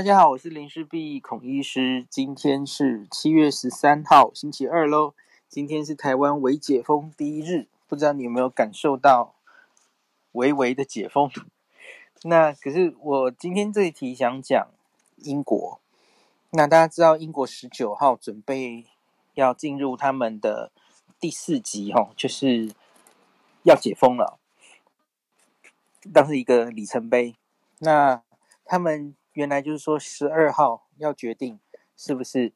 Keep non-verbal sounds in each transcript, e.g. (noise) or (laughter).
大家好，我是林氏璧孔医师。今天是七月十三号，星期二喽。今天是台湾微解封第一日，不知道你有没有感受到微微的解封？(laughs) 那可是我今天这一题想讲英国。那大家知道，英国十九号准备要进入他们的第四级，哈，就是要解封了，当是一个里程碑。那他们。原来就是说，十二号要决定是不是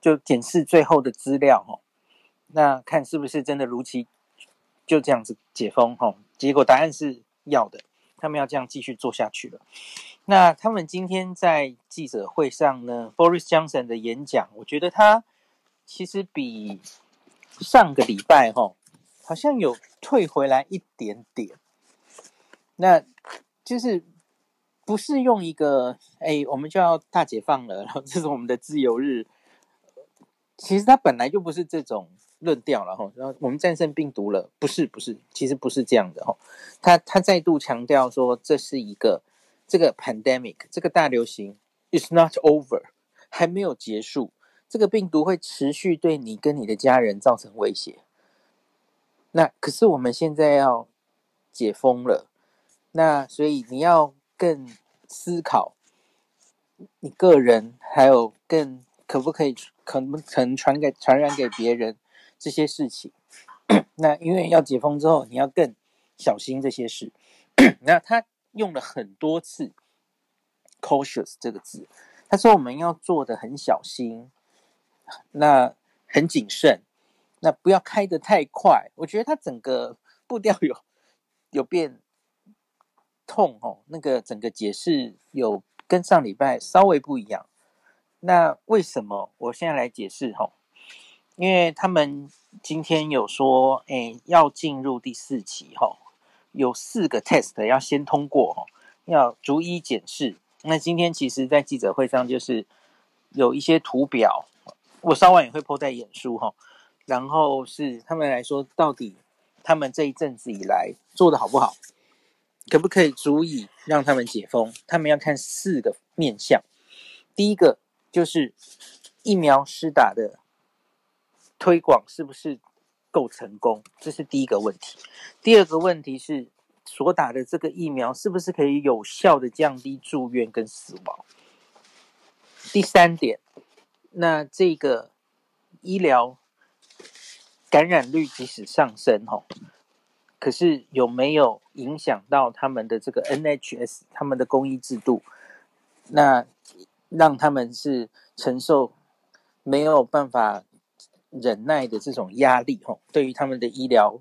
就检视最后的资料哈，那看是不是真的如期就这样子解封哈。结果答案是要的，他们要这样继续做下去了。那他们今天在记者会上呢，Boris Johnson 的演讲，我觉得他其实比上个礼拜哈好像有退回来一点点，那就是。不是用一个哎，我们就要大解放了，然后这是我们的自由日。其实他本来就不是这种论调了哈。然后我们战胜病毒了，不是不是，其实不是这样的哈。他他再度强调说，这是一个这个 pandemic，这个大流行 is not over，还没有结束。这个病毒会持续对你跟你的家人造成威胁。那可是我们现在要解封了，那所以你要。更思考你个人，还有更可不可以可不可能传给传染给别人这些事情。那因为要解封之后，你要更小心这些事。(coughs) 那他用了很多次 “cautious” 这个字，他说我们要做的很小心，那很谨慎，那不要开得太快。我觉得他整个步调有有变。痛哦，那个整个解释有跟上礼拜稍微不一样。那为什么？我现在来解释哈，因为他们今天有说，哎，要进入第四期哈，有四个 test 要先通过哈，要逐一检视。那今天其实，在记者会上就是有一些图表，我稍晚也会 po 在演书哈。然后是他们来说，到底他们这一阵子以来做的好不好？可不可以足以让他们解封？他们要看四个面向。第一个就是疫苗施打的推广是不是够成功？这是第一个问题。第二个问题是所打的这个疫苗是不是可以有效的降低住院跟死亡？第三点，那这个医疗感染率即使上升，吼。可是有没有影响到他们的这个 NHS 他们的公益制度？那让他们是承受没有办法忍耐的这种压力吼，对于他们的医疗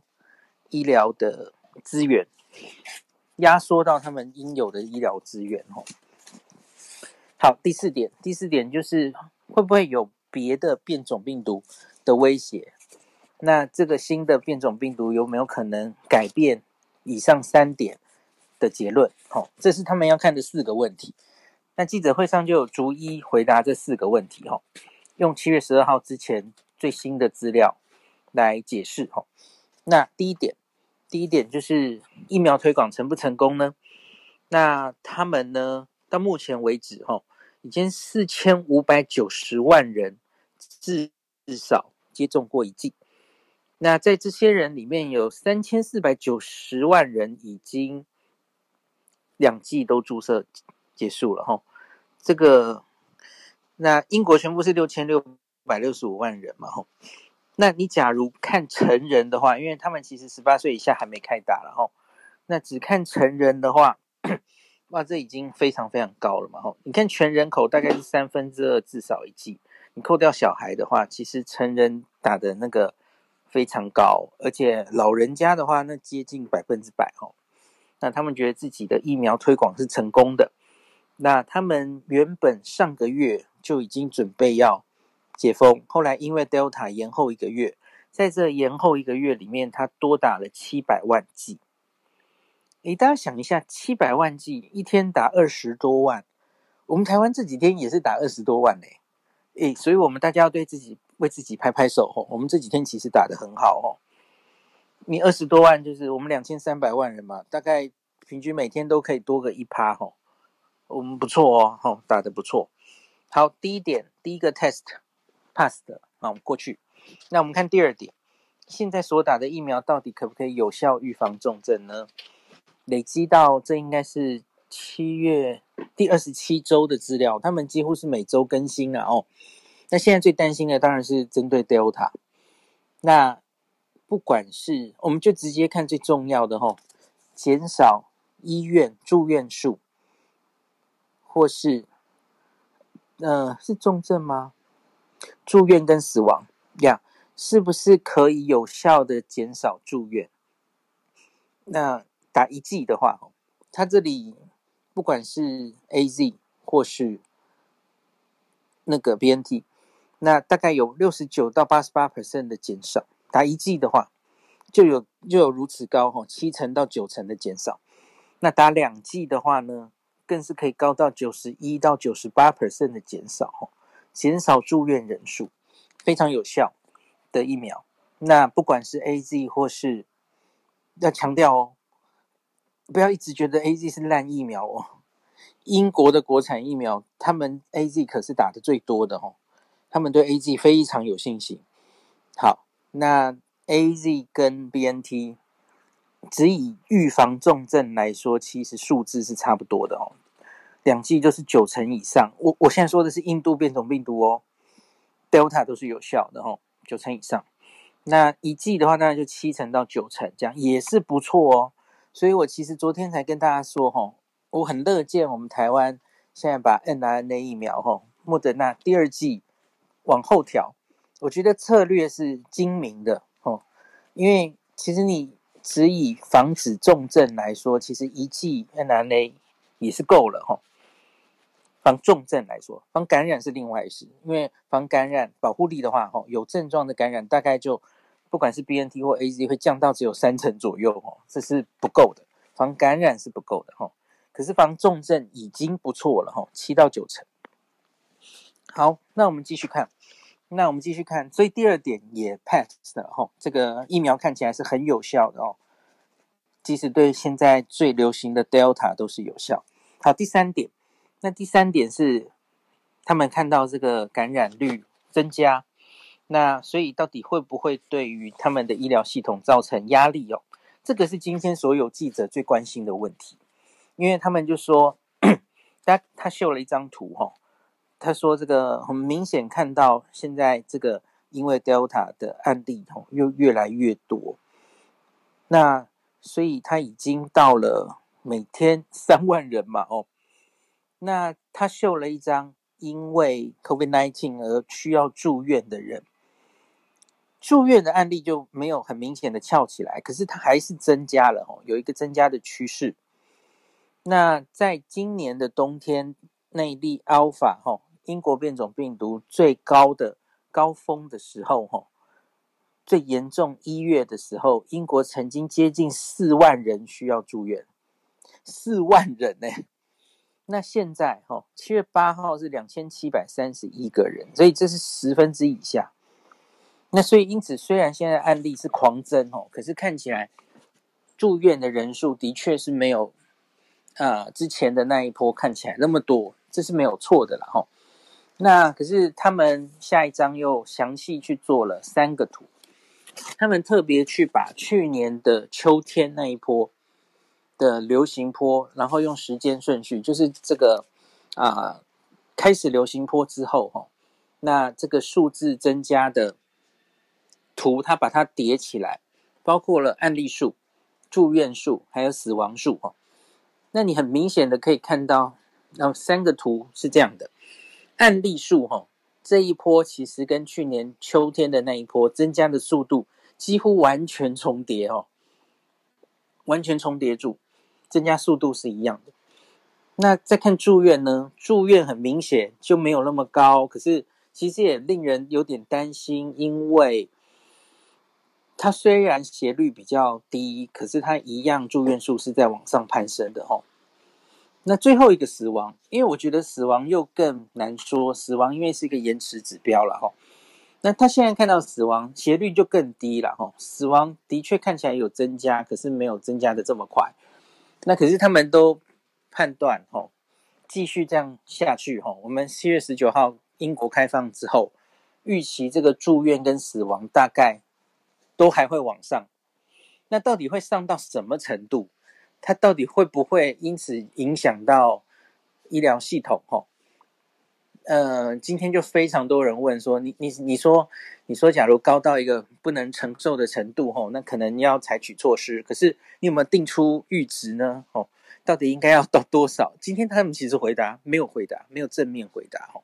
医疗的资源压缩到他们应有的医疗资源吼。好，第四点，第四点就是会不会有别的变种病毒的威胁？那这个新的变种病毒有没有可能改变以上三点的结论？好，这是他们要看的四个问题。那记者会上就有逐一回答这四个问题。哈，用七月十二号之前最新的资料来解释。哈，那第一点，第一点就是疫苗推广成不成功呢？那他们呢，到目前为止，哈，已经四千五百九十万人至至少接种过一剂。那在这些人里面有三千四百九十万人已经两剂都注射结束了哈，这个那英国全部是六千六百六十五万人嘛哈，那你假如看成人的话，因为他们其实十八岁以下还没开打了哈，那只看成人的话，哇，这已经非常非常高了嘛哈，你看全人口大概是三分之二至少一剂，你扣掉小孩的话，其实成人打的那个。非常高，而且老人家的话，那接近百分之百哦。那他们觉得自己的疫苗推广是成功的。那他们原本上个月就已经准备要解封，后来因为 Delta 延后一个月，在这延后一个月里面，他多打了七百万剂。诶，大家想一下，七百万剂一天打二十多万，我们台湾这几天也是打二十多万呢。诶，所以我们大家要对自己。为自己拍拍手吼！我们这几天其实打得很好哦。你二十多万就是我们两千三百万人嘛，大概平均每天都可以多个一趴吼。我们不错哦，吼，打得不错。好，第一点，第一个 test pass 的，啊，我们过去。那我们看第二点，现在所打的疫苗到底可不可以有效预防重症呢？累积到这应该是七月第二十七周的资料，他们几乎是每周更新了哦。那现在最担心的当然是针对 Delta。那不管是，我们就直接看最重要的吼，减少医院住院数，或是，呃，是重症吗？住院跟死亡呀是不是可以有效的减少住院？那打一剂的话，它这里不管是 AZ 或是那个 BNT，那大概有六十九到八十八 percent 的减少。打一剂的话，就有就有如此高哈，七成到九成的减少。那打两剂的话呢，更是可以高到九十一到九十八 percent 的减少哈，减少住院人数，非常有效的疫苗。那不管是 AZ 或是，要强调哦，不要一直觉得 AZ 是烂疫苗哦。英国的国产疫苗，他们 AZ 可是打得最多的哦，他们对 AZ 非常有信心。好。那 AZ 跟 BNT 只以预防重症来说，其实数字是差不多的哦。两剂就是九成以上。我我现在说的是印度变种病毒哦，Delta 都是有效的哦，九成以上。那一剂的话，大概就七成到九成，这样也是不错哦。所以我其实昨天才跟大家说哈，我很乐见我们台湾现在把 N R N A 疫苗哈，莫德纳第二剂往后调。我觉得策略是精明的哦，因为其实你只以防止重症来说，其实一剂 mRNA 也是够了哈。防重症来说，防感染是另外一事，因为防感染保护力的话，哈，有症状的感染大概就不管是 BNT 或 AZ 会降到只有三成左右哦，这是不够的，防感染是不够的哈。可是防重症已经不错了哈，七到九成。好，那我们继续看。那我们继续看，所以第二点也 pass 的吼，这个疫苗看起来是很有效的哦，即使对现在最流行的 Delta 都是有效。好，第三点，那第三点是他们看到这个感染率增加，那所以到底会不会对于他们的医疗系统造成压力哦？这个是今天所有记者最关心的问题，因为他们就说，(coughs) 他他秀了一张图吼。他说：“这个很明显看到，现在这个因为 Delta 的案例吼又越来越多，那所以他已经到了每天 (laughs) 三万人嘛哦。那他秀了一张因为 COVID-19 而需要住院的人，住院的案例就没有很明显的翘起来，可是它还是增加了哦，有一个增加的趋势。那在今年的冬天，那一例 Alpha 吼。”英国变种病毒最高的高峰的时候，哈，最严重一月的时候，英国曾经接近四万人需要住院，四万人呢。(laughs) 那现在，哈，七月八号是两千七百三十一个人，所以这是十分之以下。那所以因此，虽然现在案例是狂增，哦，可是看起来住院的人数的确是没有啊之前的那一波看起来那么多，这是没有错的了，哈。那可是他们下一章又详细去做了三个图，他们特别去把去年的秋天那一波的流行波，然后用时间顺序，就是这个啊、开始流行波之后哈，那这个数字增加的图，它把它叠起来，包括了案例数、住院数还有死亡数哈。那你很明显的可以看到，那三个图是这样的。案例数哈，这一波其实跟去年秋天的那一波增加的速度几乎完全重叠哦，完全重叠住，增加速度是一样的。那再看住院呢？住院很明显就没有那么高，可是其实也令人有点担心，因为它虽然斜率比较低，可是它一样住院数是在往上攀升的哈。那最后一个死亡，因为我觉得死亡又更难说，死亡因为是一个延迟指标了哈。那他现在看到死亡斜率就更低了哈，死亡的确看起来有增加，可是没有增加的这么快。那可是他们都判断哈，继续这样下去，哈，我们七月十九号英国开放之后，预期这个住院跟死亡大概都还会往上。那到底会上到什么程度？它到底会不会因此影响到医疗系统？哈，呃，今天就非常多人问说，你你你说你说，假如高到一个不能承受的程度，哈，那可能要采取措施。可是你有没有定出阈值呢？哦，到底应该要到多少？今天他们其实回答没有回答，没有正面回答。哈，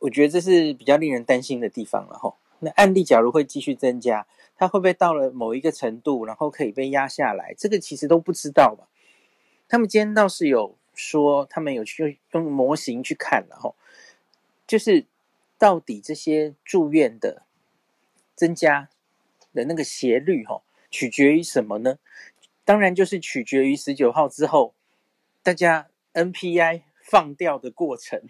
我觉得这是比较令人担心的地方了。哈，那案例假如会继续增加。它会不会到了某一个程度，然后可以被压下来？这个其实都不知道吧。他们今天倒是有说，他们有去用模型去看了哈，就是到底这些住院的增加的那个斜率哈，取决于什么呢？当然就是取决于十九号之后大家 NPI 放掉的过程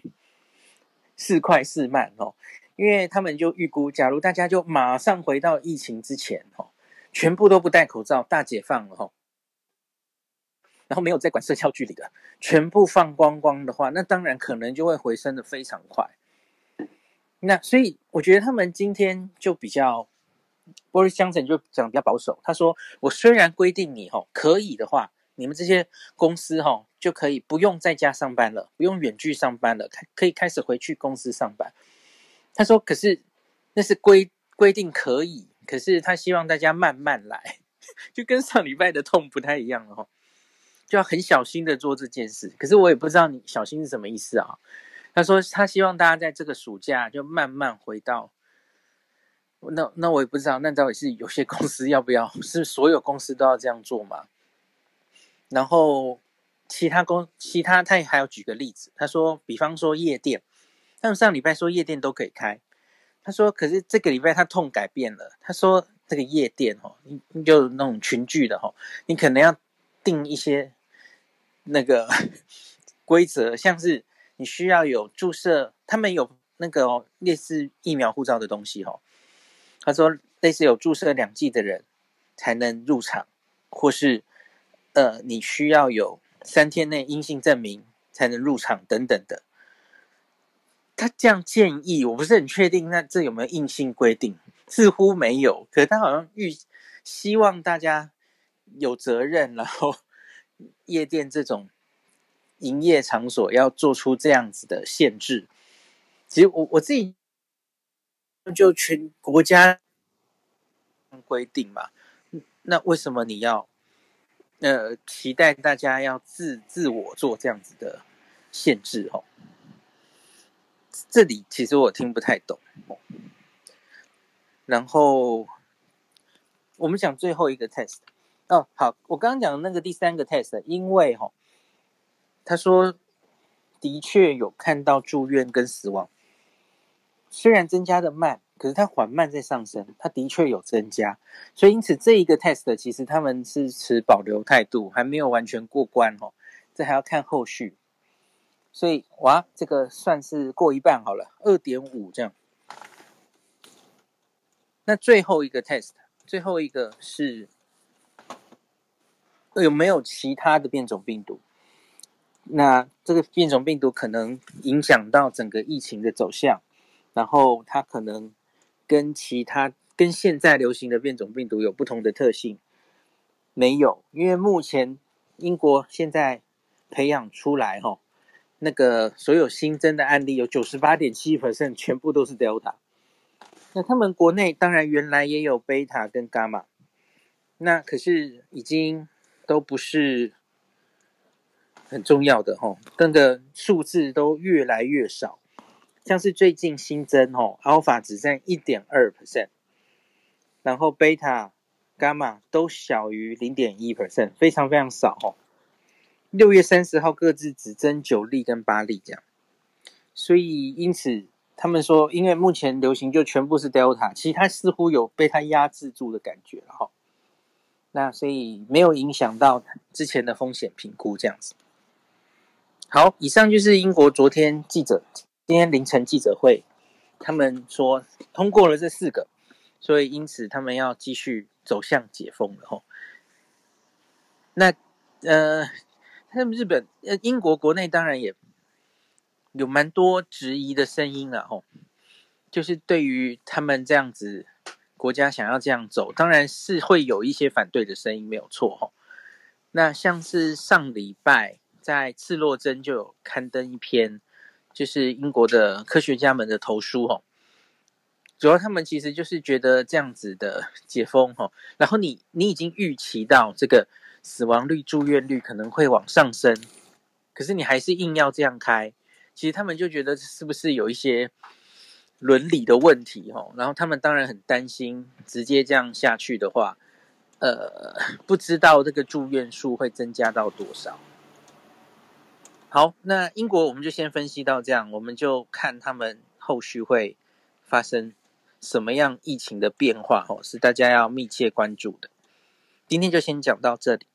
是快是慢哦。因为他们就预估，假如大家就马上回到疫情之前，哈，全部都不戴口罩，大解放了，哈，然后没有再管社交距离的，全部放光光的话，那当然可能就会回升的非常快。那所以我觉得他们今天就比较，Boris Johnson 就讲比较保守，他说：“我虽然规定你，哈，可以的话，你们这些公司，哈，就可以不用在家上班了，不用远距上班了，开可以开始回去公司上班。”他说：“可是那是规规定可以，可是他希望大家慢慢来，(laughs) 就跟上礼拜的痛不太一样了哈，就要很小心的做这件事。可是我也不知道你小心是什么意思啊？”他说：“他希望大家在这个暑假就慢慢回到……那那我也不知道，那到底是有些公司要不要？(laughs) 是所有公司都要这样做吗？然后其他公其他他也还要举个例子，他说，比方说夜店。”他们上礼拜说夜店都可以开，他说可是这个礼拜他痛改变了，他说这个夜店哦，你你就那种群聚的哈，你可能要定一些那个 (laughs) 规则，像是你需要有注射，他们有那个哦，类似疫苗护照的东西哈。他说类似有注射两剂的人才能入场，或是呃你需要有三天内阴性证明才能入场等等的。他这样建议，我不是很确定，那这有没有硬性规定？似乎没有，可是他好像预希望大家有责任，然后 (laughs) 夜店这种营业场所要做出这样子的限制。其实我我自己就全国家规定嘛，那为什么你要呃期待大家要自自我做这样子的限制？哦？这里其实我听不太懂，然后我们讲最后一个 test 哦，好，我刚刚讲的那个第三个 test，因为哈，他说的确有看到住院跟死亡，虽然增加的慢，可是它缓慢在上升，它的确有增加，所以因此这一个 test 其实他们是持保留态度，还没有完全过关哦，这还要看后续。所以哇，这个算是过一半好了，二点五这样。那最后一个 test，最后一个是有没有其他的变种病毒？那这个变种病毒可能影响到整个疫情的走向，然后它可能跟其他跟现在流行的变种病毒有不同的特性？没有，因为目前英国现在培养出来哈。那个所有新增的案例有九十八点七 percent 全部都是 Delta，那他们国内当然原来也有 Beta 跟 Gamma，那可是已经都不是很重要的吼，那个数字都越来越少，像是最近新增吼 Alpha 只占一点二 percent，然后 Beta、Gamma 都小于零点一 percent，非常非常少吼。六月三十号各自只增九例跟八例这样，所以因此他们说，因为目前流行就全部是 Delta，其他似乎有被它压制住的感觉了哈。那所以没有影响到之前的风险评估这样子。好，以上就是英国昨天记者今天凌晨记者会，他们说通过了这四个，所以因此他们要继续走向解封了哈。那呃。他们日本呃英国国内当然也有蛮多质疑的声音了吼，就是对于他们这样子国家想要这样走，当然是会有一些反对的声音，没有错吼。那像是上礼拜在《刺洛针》就有刊登一篇，就是英国的科学家们的投书吼。主要他们其实就是觉得这样子的解封吼，然后你你已经预期到这个死亡率、住院率可能会往上升，可是你还是硬要这样开，其实他们就觉得是不是有一些伦理的问题哦，然后他们当然很担心，直接这样下去的话，呃，不知道这个住院数会增加到多少。好，那英国我们就先分析到这样，我们就看他们后续会发生。什么样疫情的变化，哦，是大家要密切关注的。今天就先讲到这里。